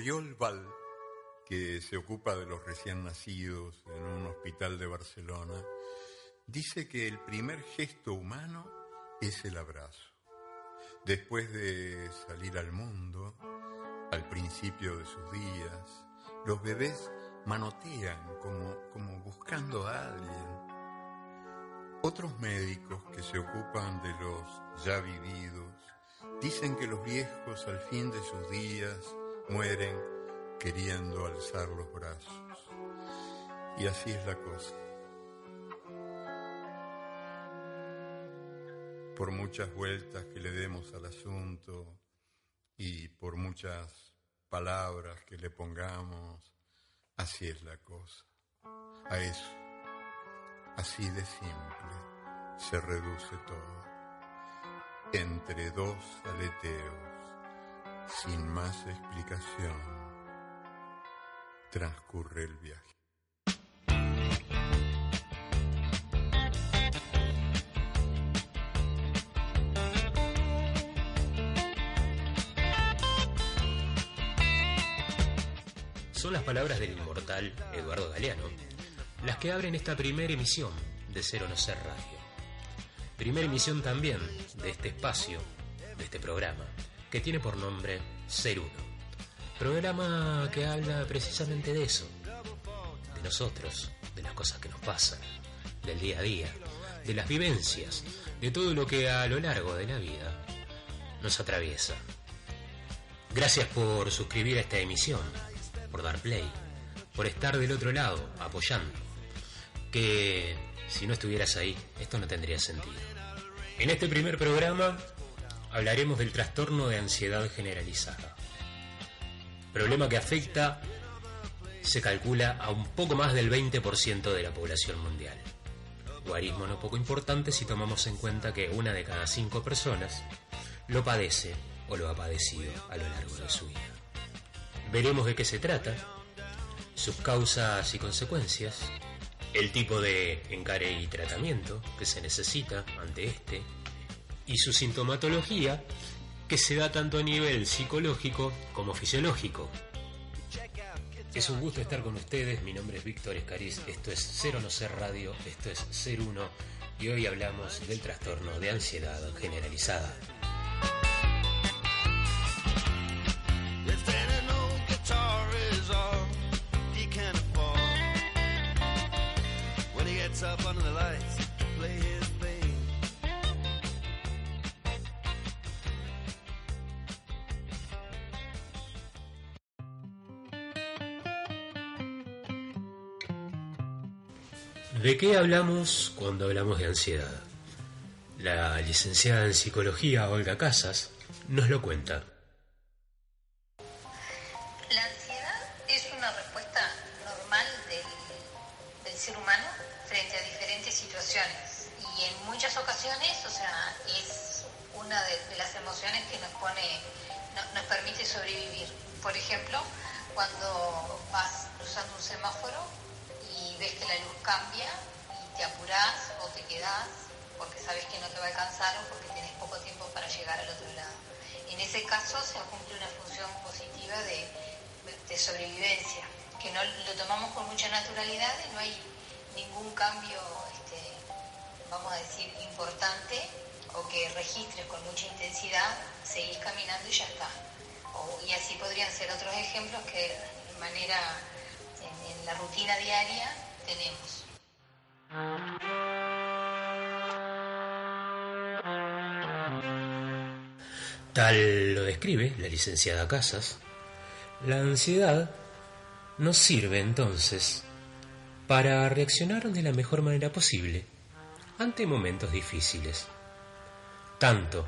Oriol Val, que se ocupa de los recién nacidos en un hospital de Barcelona, dice que el primer gesto humano es el abrazo. Después de salir al mundo, al principio de sus días, los bebés manotean como, como buscando a alguien. Otros médicos que se ocupan de los ya vividos dicen que los viejos al fin de sus días mueren queriendo alzar los brazos. Y así es la cosa. Por muchas vueltas que le demos al asunto y por muchas palabras que le pongamos, así es la cosa. A eso, así de simple, se reduce todo. Entre dos aleteos, sin más explicación, transcurre el viaje. Son las palabras del inmortal Eduardo Galeano las que abren esta primera emisión de Cero No Ser Radio. Primera emisión también de este espacio, de este programa, que tiene por nombre Ser Uno. Programa que habla precisamente de eso, de nosotros, de las cosas que nos pasan, del día a día, de las vivencias, de todo lo que a lo largo de la vida nos atraviesa. Gracias por suscribir a esta emisión por dar play, por estar del otro lado, apoyando. Que si no estuvieras ahí, esto no tendría sentido. En este primer programa hablaremos del trastorno de ansiedad generalizada. Problema que afecta, se calcula, a un poco más del 20% de la población mundial. Guarismo no poco importante si tomamos en cuenta que una de cada cinco personas lo padece o lo ha padecido a lo largo de su vida. Veremos de qué se trata, sus causas y consecuencias, el tipo de encare y tratamiento que se necesita ante este y su sintomatología que se da tanto a nivel psicológico como fisiológico. Es un gusto estar con ustedes, mi nombre es Víctor Escariz, esto es Cero No Ser Radio, esto es Ser Uno y hoy hablamos del trastorno de ansiedad generalizada. ¿De qué hablamos cuando hablamos de ansiedad? La licenciada en psicología Olga Casas nos lo cuenta. Lo tomamos con mucha naturalidad y no hay ningún cambio, este, vamos a decir, importante o que registres con mucha intensidad, seguís caminando y ya está y así podrían ser otros ejemplos que de manera en, la rutina diaria tenemos. Tal lo describe la licenciada Casas, la ansiedad nos sirve entonces para reaccionar de la mejor manera posible ante momentos difíciles, tanto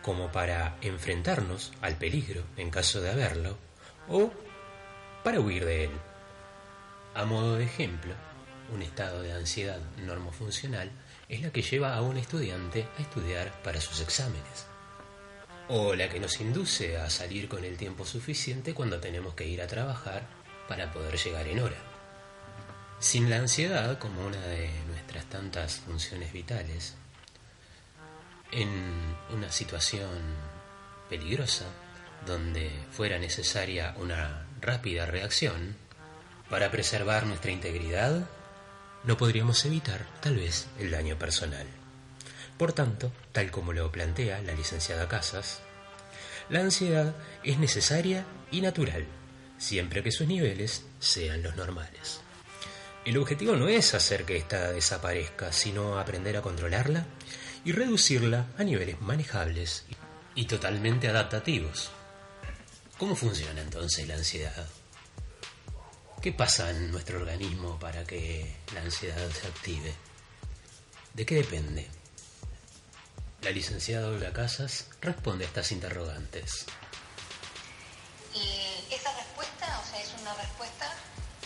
como para enfrentarnos al peligro en caso de haberlo, o para huir de él. A modo de ejemplo, un estado de ansiedad normofuncional es la que lleva a un estudiante a estudiar para sus exámenes, o la que nos induce a salir con el tiempo suficiente cuando tenemos que ir a trabajar para poder llegar en hora. Sin la ansiedad como una de nuestras tantas funciones vitales, en una situación peligrosa donde fuera necesaria una rápida reacción, para preservar nuestra integridad, no podríamos evitar, tal vez, el daño personal. Por tanto, tal como lo plantea la licenciada Casas, la ansiedad es necesaria y natural, siempre que sus niveles sean los normales. El objetivo no es hacer que ésta desaparezca, sino aprender a controlarla y reducirla a niveles manejables y totalmente adaptativos. ¿Cómo funciona entonces la ansiedad? ¿Qué pasa en nuestro organismo para que la ansiedad se active? ¿De qué depende? La licenciada Olga Casas responde a estas interrogantes. Respuesta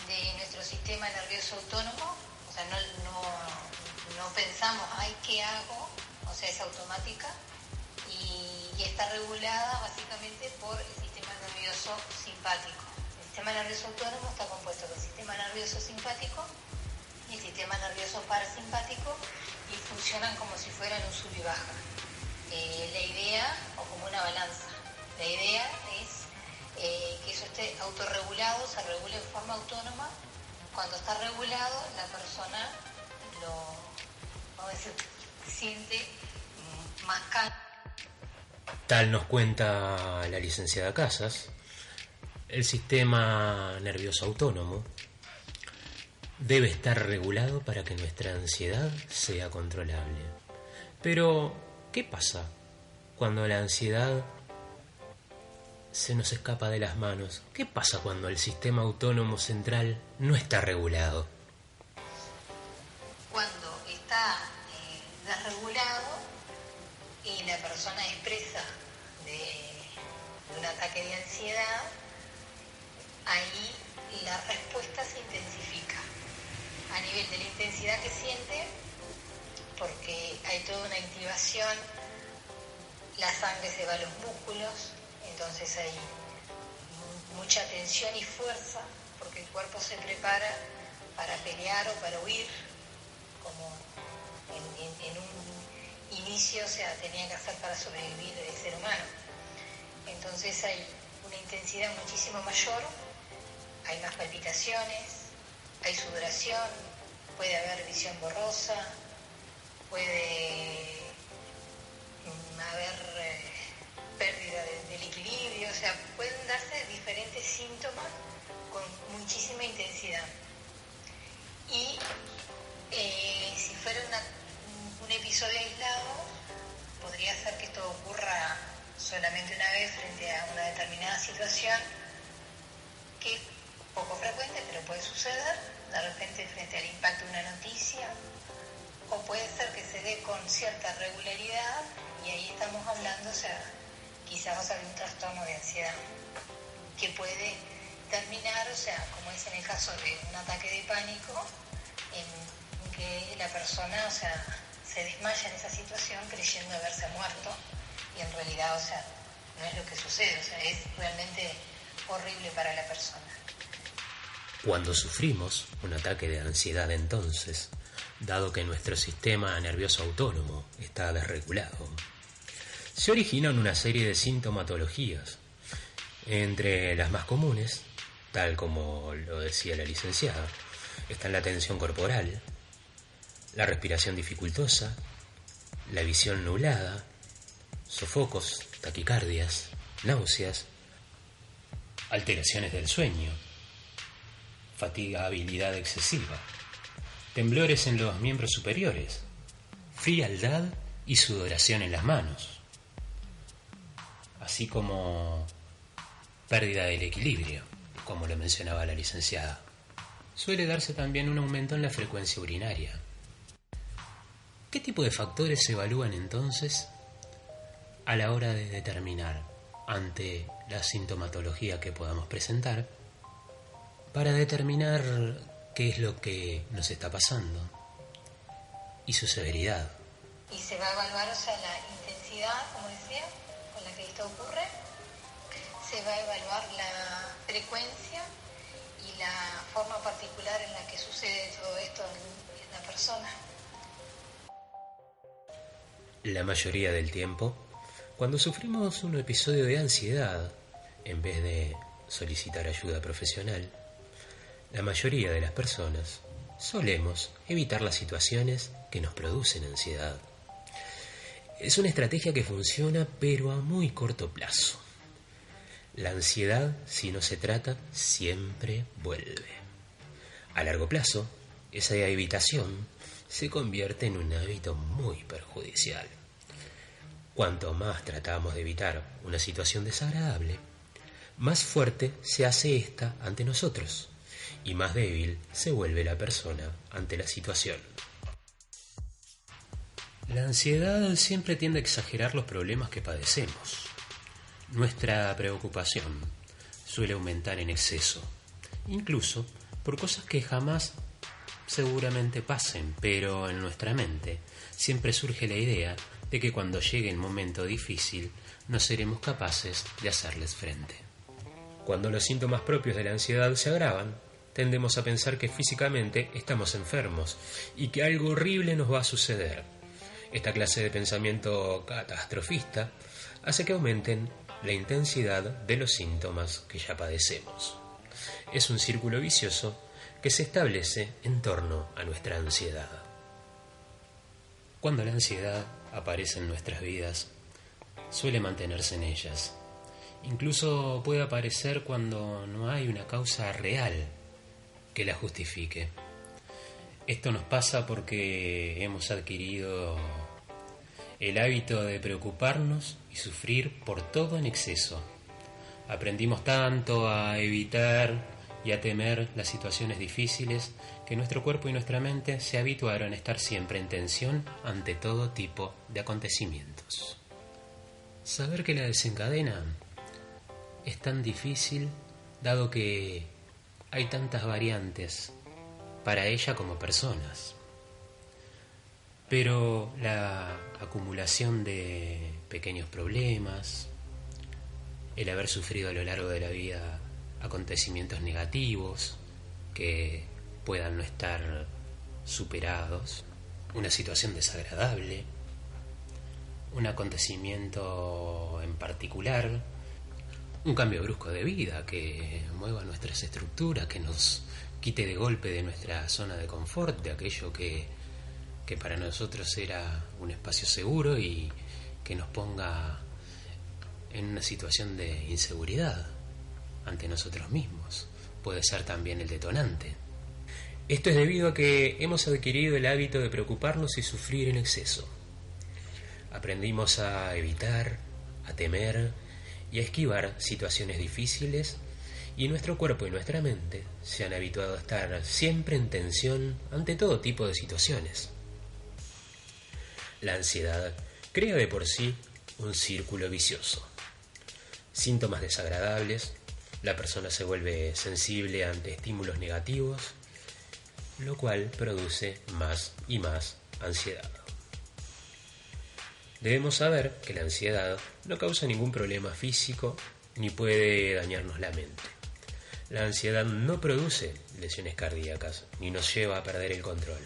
de nuestro sistema nervioso autónomo, o sea, no, no, pensamos, ay, ¿qué hago? O sea, es automática y, está regulada básicamente por el sistema nervioso simpático. El sistema nervioso autónomo está compuesto del sistema nervioso simpático y el sistema nervioso parasimpático y funcionan como si fueran un sub y baja. Eh, la idea, o como una balanza, la idea es eh, que eso esté autorregulado, se regule en forma autónoma. Cuando está regulado, la persona lo, siente mm, más calma. Tal nos cuenta la licenciada Casas, el sistema nervioso autónomo debe estar regulado para que nuestra ansiedad sea controlable. Pero, ¿qué pasa cuando la ansiedad se nos escapa de las manos? ¿Qué pasa cuando el sistema autónomo central no está regulado? Cuando está eh, desregulado y la persona expresa de, de un ataque de ansiedad, ahí la respuesta se intensifica a nivel de la intensidad que siente, porque hay toda una activación, la sangre se va a los músculos, entonces hay mucha tensión y fuerza, porque el cuerpo se prepara para pelear o para huir, como en, un inicio, o sea, tenía que hacer para sobrevivir el ser humano. Entonces hay una intensidad muchísimo mayor, hay más palpitaciones, hay sudoración, puede haber visión borrosa, puede mm, haber eh, pérdida de- del equilibrio, o sea, pueden darse diferentes síntomas con muchísima intensidad. Y eh, si fuera un episodio aislado, podría ser que esto ocurra solamente una vez frente a una determinada situación que es poco frecuente, pero puede suceder, de repente frente al impacto de una noticia, o puede ser que se dé con cierta regularidad y ahí estamos hablando, o sea, quizás va a ser un trastorno de ansiedad que puede terminar, o sea, como es en el caso de un ataque de pánico, en que la persona, o sea, se desmaya en esa situación creyendo haberse muerto y en realidad, o sea, no es lo que sucede, o sea, es realmente horrible para la persona. Cuando sufrimos un ataque de ansiedad entonces, dado que nuestro sistema nervioso autónomo está desregulado, se originan una serie de sintomatologías, entre las más comunes, tal como lo decía la licenciada, están la tensión corporal, la respiración dificultosa, la visión nublada, sofocos, taquicardias, náuseas, alteraciones del sueño, fatigabilidad excesiva, temblores en los miembros superiores, frialdad y sudoración en las manos, así como pérdida del equilibrio, como lo mencionaba la licenciada. Suele darse también un aumento en la frecuencia urinaria. ¿Qué tipo de factores se evalúan entonces a la hora de determinar ante la sintomatología que podamos presentar para determinar qué es lo que nos está pasando y su severidad? Y se va a evaluar, o sea, la intensidad, como decía, con la que esto ocurre. Se va a evaluar la frecuencia y la forma particular en la que sucede todo esto en, en la persona. La mayoría del tiempo, cuando sufrimos un episodio de ansiedad, en vez de solicitar ayuda profesional, la mayoría de las personas solemos evitar las situaciones que nos producen ansiedad. Es una estrategia que funciona pero a muy corto plazo. La ansiedad, si no se trata, siempre vuelve. A largo plazo, esa evitación se convierte en un hábito muy perjudicial. Cuanto más tratamos de evitar una situación desagradable, más fuerte se hace ésta ante nosotros y más débil se vuelve la persona ante la situación. La ansiedad siempre tiende a exagerar los problemas que padecemos. Nuestra preocupación suele aumentar en exceso, incluso por cosas que jamás seguramente pasen, pero en nuestra mente siempre surge la idea de que cuando llegue el momento difícil no seremos capaces de hacerles frente. Cuando los síntomas propios de la ansiedad se agravan, tendemos a pensar que físicamente estamos enfermos y que algo horrible nos va a suceder. Esta clase de pensamiento catastrofista hace que aumenten la intensidad de los síntomas que ya padecemos. Es un círculo vicioso que se establece en torno a nuestra ansiedad. Cuando la ansiedad aparece en nuestras vidas, suele mantenerse en ellas. Incluso puede aparecer cuando no hay una causa real que la justifique. Esto nos pasa porque hemos adquirido el hábito de preocuparnos y sufrir por todo en exceso. Aprendimos tanto a evitar y a temer las situaciones difíciles que nuestro cuerpo y nuestra mente se habituaron a estar siempre en tensión ante todo tipo de acontecimientos. Saber que la desencadena es tan difícil dado que hay tantas variantes para ella como personas. Pero la acumulación de pequeños problemas, el haber sufrido a lo largo de la vida acontecimientos negativos que puedan no estar superados, una situación desagradable, un acontecimiento en particular, un cambio brusco de vida que mueva nuestras estructuras, que nos quite de golpe de nuestra zona de confort, de aquello que que para nosotros era un espacio seguro y que nos ponga en una situación de inseguridad ante nosotros mismos. Puede ser también el detonante. Esto es debido a que hemos adquirido el hábito de preocuparnos y sufrir en exceso. Aprendimos a evitar, a temer y a esquivar situaciones difíciles y nuestro cuerpo y nuestra mente se han habituado a estar siempre en tensión ante todo tipo de situaciones. La ansiedad crea de por sí un círculo vicioso. Síntomas desagradables, la persona se vuelve sensible ante estímulos negativos, lo cual produce más y más ansiedad. Debemos saber que la ansiedad no causa ningún problema físico ni puede dañarnos la mente. La ansiedad no produce lesiones cardíacas ni nos lleva a perder el control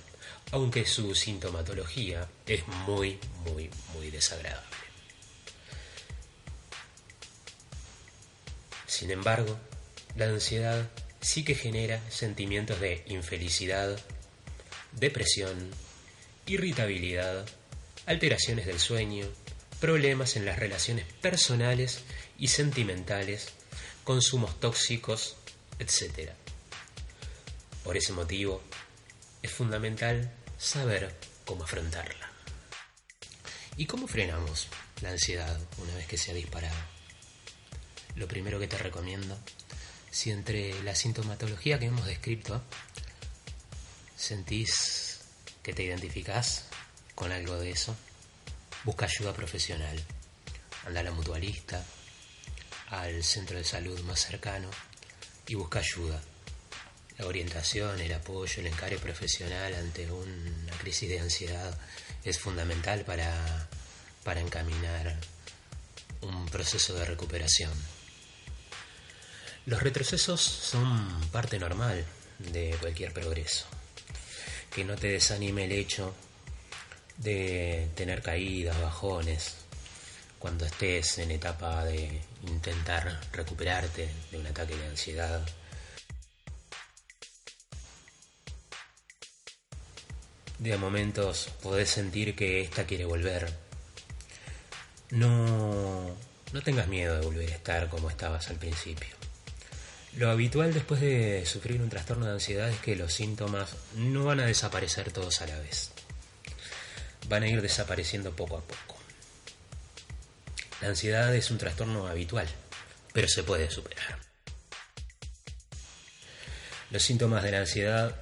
aunque su sintomatología es muy, muy, muy desagradable. Sin embargo, la ansiedad sí que genera sentimientos de infelicidad, depresión, irritabilidad, alteraciones del sueño, problemas en las relaciones personales y sentimentales, consumos tóxicos, etc. Por ese motivo, es fundamental saber cómo afrontarla. ¿Y cómo frenamos la ansiedad una vez que se ha disparado? Lo primero que te recomiendo, si entre la sintomatología que hemos descrito sentís que te identificás con algo de eso, busca ayuda profesional. Anda a la mutualista, al centro de salud más cercano y busca ayuda la orientación, el apoyo, el encare profesional ante una crisis de ansiedad es fundamental para, para encaminar un proceso de recuperación. Los retrocesos son parte normal de cualquier progreso. Que no te desanime el hecho de tener caídas, bajones, cuando estés en etapa de intentar recuperarte de un ataque de ansiedad. De momentos podés sentir que esta quiere volver. No, no tengas miedo de volver a estar como estabas al principio. Lo habitual después de sufrir un trastorno de ansiedad es que los síntomas no van a desaparecer todos a la vez. Van a ir desapareciendo poco a poco. La ansiedad es un trastorno habitual, pero se puede superar. Los síntomas de la ansiedad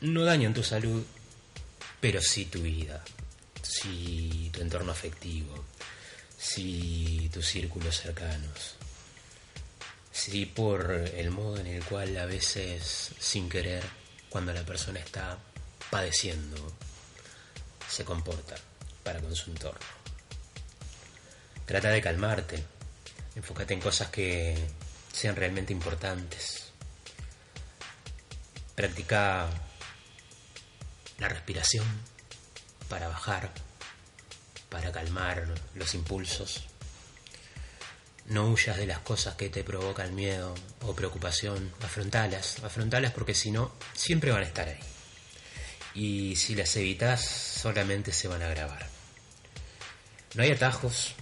no dañan tu salud, pero sí tu vida, sí tu entorno afectivo, sí tus círculos cercanos, sí por el modo en el cual a veces, sin querer, cuando la persona está padeciendo, se comporta para con su entorno. Trata de calmarte. Enfócate en cosas que sean realmente importantes. Practica la respiración para bajar, para calmar los impulsos. No huyas de las cosas que te provocan miedo o preocupación. Afrontalas, afrontalas porque si no, siempre van a estar ahí. Y si las evitas, solamente se van a agravar. No hay atajos,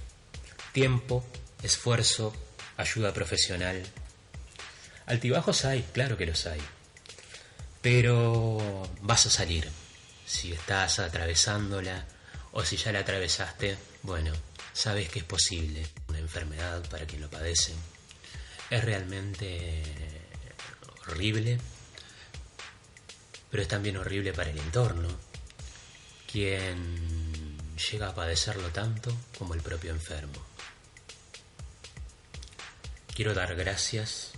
Tiempo, esfuerzo, ayuda profesional. Altibajos hay, claro que los hay. Pero vas a salir. Si estás atravesándola o si ya la atravesaste, bueno, sabes que es posible. Una enfermedad para quien lo padece. Es realmente horrible, pero es también horrible para el entorno. Quien llega a padecerlo tanto como el propio enfermo. Quiero dar gracias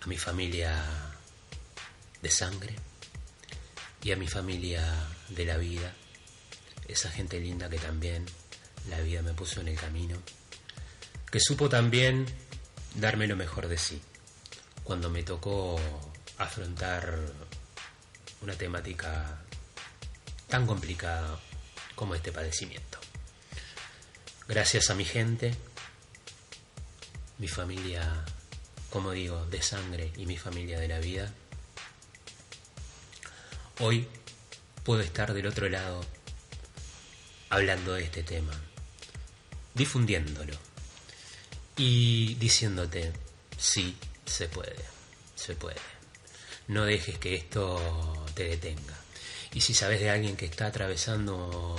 a mi familia de sangre y a mi familia de la vida, esa gente linda que también la vida me puso en el camino, que supo también darme lo mejor de sí cuando me tocó afrontar una temática tan complicada como este padecimiento. Gracias a mi gente, mi familia, como digo, de sangre y mi familia de la vida, hoy puedo estar del otro lado hablando de este tema, difundiéndolo y diciéndote, sí, se puede, se puede. No dejes que esto te detenga. Y si sabes de alguien que está atravesando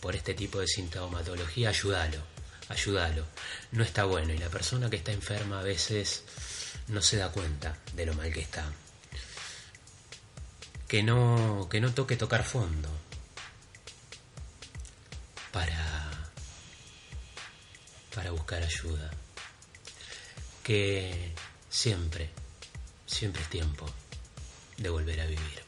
por este tipo de sintomatología, ayúdalo ayúdalo. No está bueno y la persona que está enferma a veces no se da cuenta de lo mal que está. Que no, que no toque tocar fondo para, para buscar ayuda. Que siempre, siempre es tiempo de volver a vivir.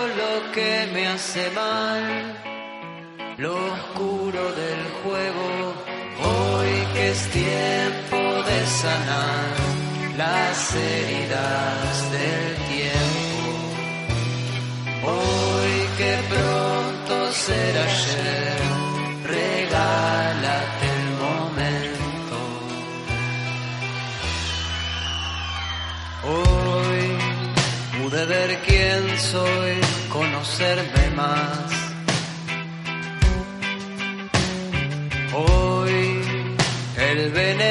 que me hace mal, lo oscuro del juego, hoy que es tiempo de sanar las heridas del tiempo, hoy que pronto será ayer, regálate el momento. Hoy pude ver quién soy conocerme más. Hoy el veneno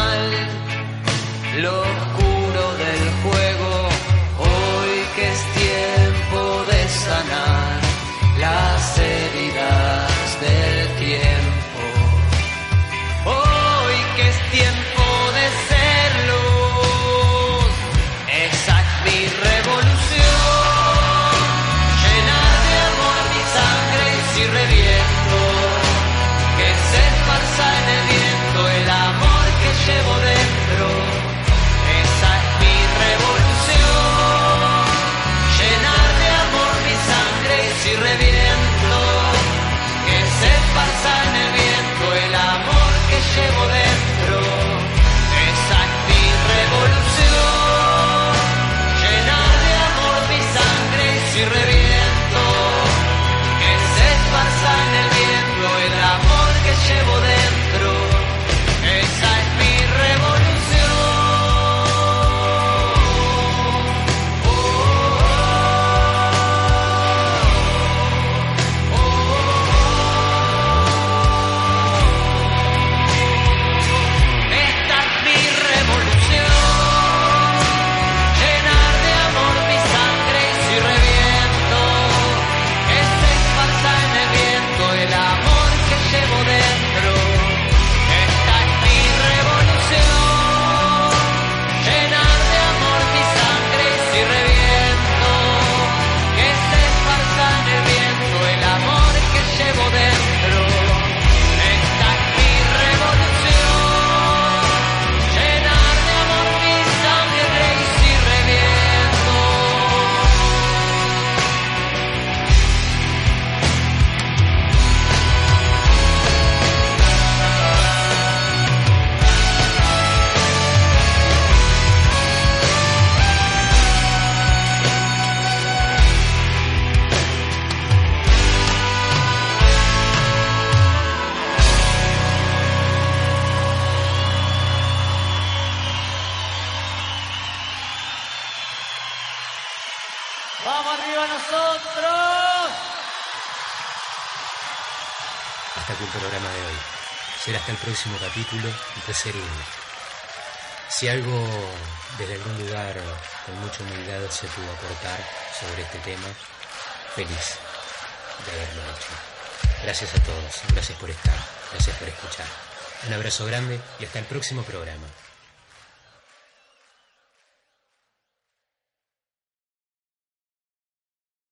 Look. programa de hoy. Será hasta el próximo capítulo de Ser Uno. Si algo desde algún lugar con mucha humildad se pudo aportar sobre este tema, feliz de haberlo hecho. Gracias a todos, gracias por estar, gracias por escuchar. Un abrazo grande y hasta el próximo programa.